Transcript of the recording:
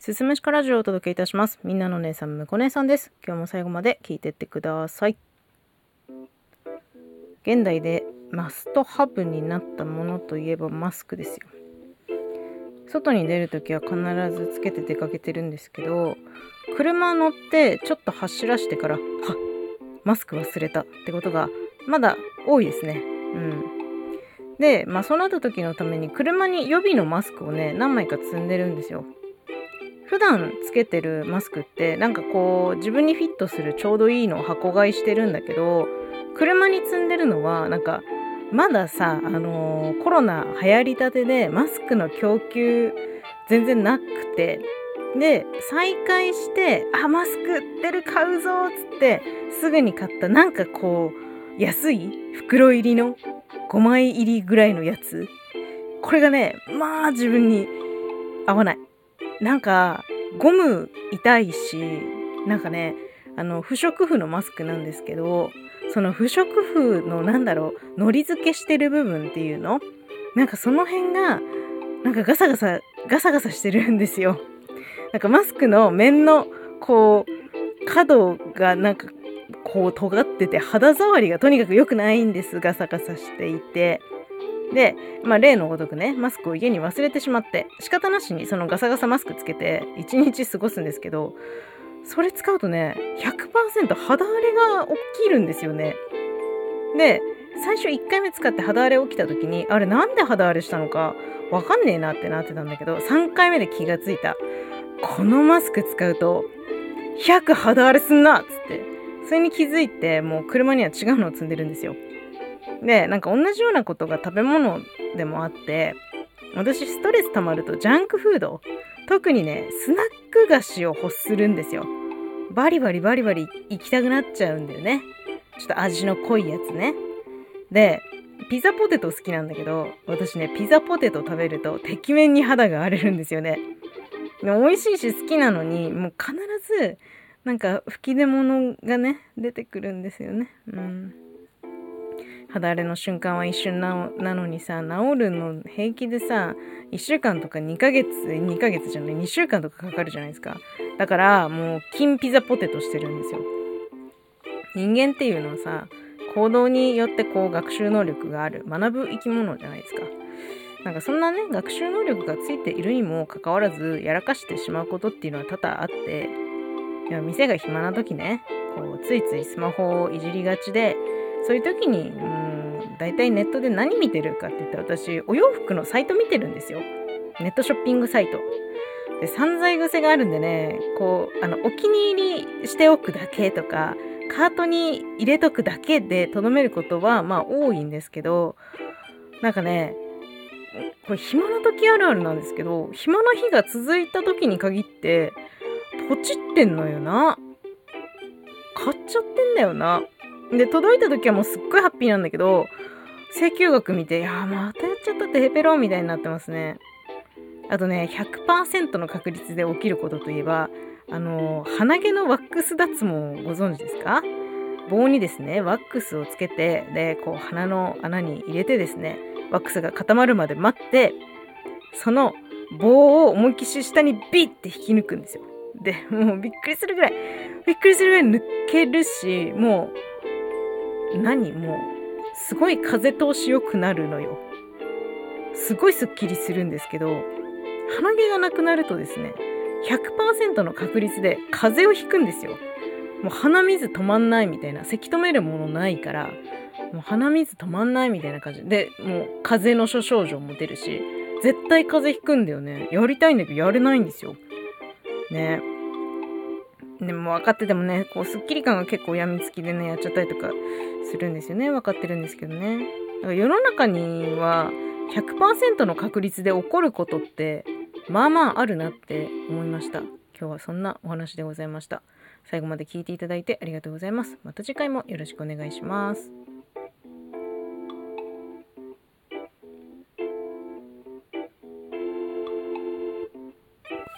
すすむしかラジオをお届けいたします。みんなの姉さん、むこ姉さんです。今日も最後まで聞いてってください。現代でマストハブになったものといえばマスクですよ。外に出るときは必ずつけて出かけてるんですけど、車乗ってちょっと走らしてから、はっ、マスク忘れたってことがまだ多いですね。うん。で、まあそうなった時のために車に予備のマスクをね、何枚か積んでるんですよ。普段つけてるマスクってなんかこう自分にフィットするちょうどいいのを箱買いしてるんだけど車に積んでるのはなんかまださ、あのー、コロナ流行りたてでマスクの供給全然なくてで再開してあマスク売ってる買うぞっつってすぐに買ったなんかこう安い袋入りの5枚入りぐらいのやつ。これがねまあ自分に合わない。なんか、ゴム痛いし、なんかね、あの、不織布のマスクなんですけど、その不織布のなんだろう、のり付けしてる部分っていうの？なんかその辺が、なんかガサガサ、ガサガサしてるんですよ。なんかマスクの面の、こう、角がなんか、こう尖ってて肌触りがとにかく良くないんです。ガサガサしていて。で、まあ、例のごとくね、マスクを家に忘れてしまって、仕方なしにそのガサガサマスクつけて、一日過ごすんですけど、それ使うとね、100%肌荒れが起きるんですよね。で、最初1回目使って肌荒れ起きた時に、あれなんで肌荒れしたのかわかんねえなってなってたんだけど、3回目で気がついた。このマスク使うと、100肌荒れすんなっつって、それに気づいて、もう車には違うのを積んでるんですよ。で、なんか同じようなことが食べ物でもあって、私ストレス溜まるとジャンクフード、特にね、スナック菓子を欲するんですよ。バリバリバリバリ行きたくなっちゃうんだよね。ちょっと味の濃いやつね。で、ピザポテト好きなんだけど、私ね、ピザポテト食べると、てきめんに肌が荒れるんですよね。で美味しいし好きなのに、もう必ず、なんか吹き出物がね、出てくるんですよね。うん。肌荒れの瞬間は一瞬なのにさ、治るの平気でさ、1週間とか2ヶ月、2ヶ月じゃない、2週間とかかかるじゃないですか。だから、もう、金ピザポテトしてるんですよ。人間っていうのはさ、行動によってこう学習能力がある、学ぶ生き物じゃないですか。なんかそんなね、学習能力がついているにもかかわらず、やらかしてしまうことっていうのは多々あって、いや店が暇な時ね、こう、ついついスマホをいじりがちで、そういう時に、うん、大体ネットで何見てるかって言ったら私、お洋服のサイト見てるんですよ。ネットショッピングサイト。で、散財癖があるんでね、こう、あの、お気に入りしておくだけとか、カートに入れとくだけでとどめることは、まあ多いんですけど、なんかね、これ暇な時あるあるなんですけど、暇な日が続いた時に限って、ポチってんのよな。買っちゃってんだよな。で、届いた時はもうすっごいハッピーなんだけど、請求額見て、いやまたやっちゃったってヘペロンみたいになってますね。あとね、100%の確率で起きることといえば、あの、鼻毛のワックス脱毛ご存知ですか？棒にですね、ワックスをつけて、で、こう鼻の穴に入れてですね、ワックスが固まるまで待って、その棒を思いっきし下にビッて引き抜くんですよ。で、もうびっくりするぐらい、びっくりするぐらい抜けるし、もう何もう、すごい風通し良くなるのよ。すごいスッキリするんですけど、鼻毛がなくなるとですね、100%の確率で風邪をひくんですよ。もう鼻水止まんないみたいな、せき止めるものないから、もう鼻水止まんないみたいな感じで、もう風邪の諸症状も出るし、絶対風邪ひくんだよね。やりたいんだけどやれないんですよ。ね。でも分かっててもね、こう、スッキリ感が結構病みつきでね、やっちゃったりとかするんですよね。分かってるんですけどね。だから世の中には100%の確率で起こることって、まあまああるなって思いました。今日はそんなお話でございました。最後まで聞いていただいてありがとうございます。また次回もよろしくお願いします。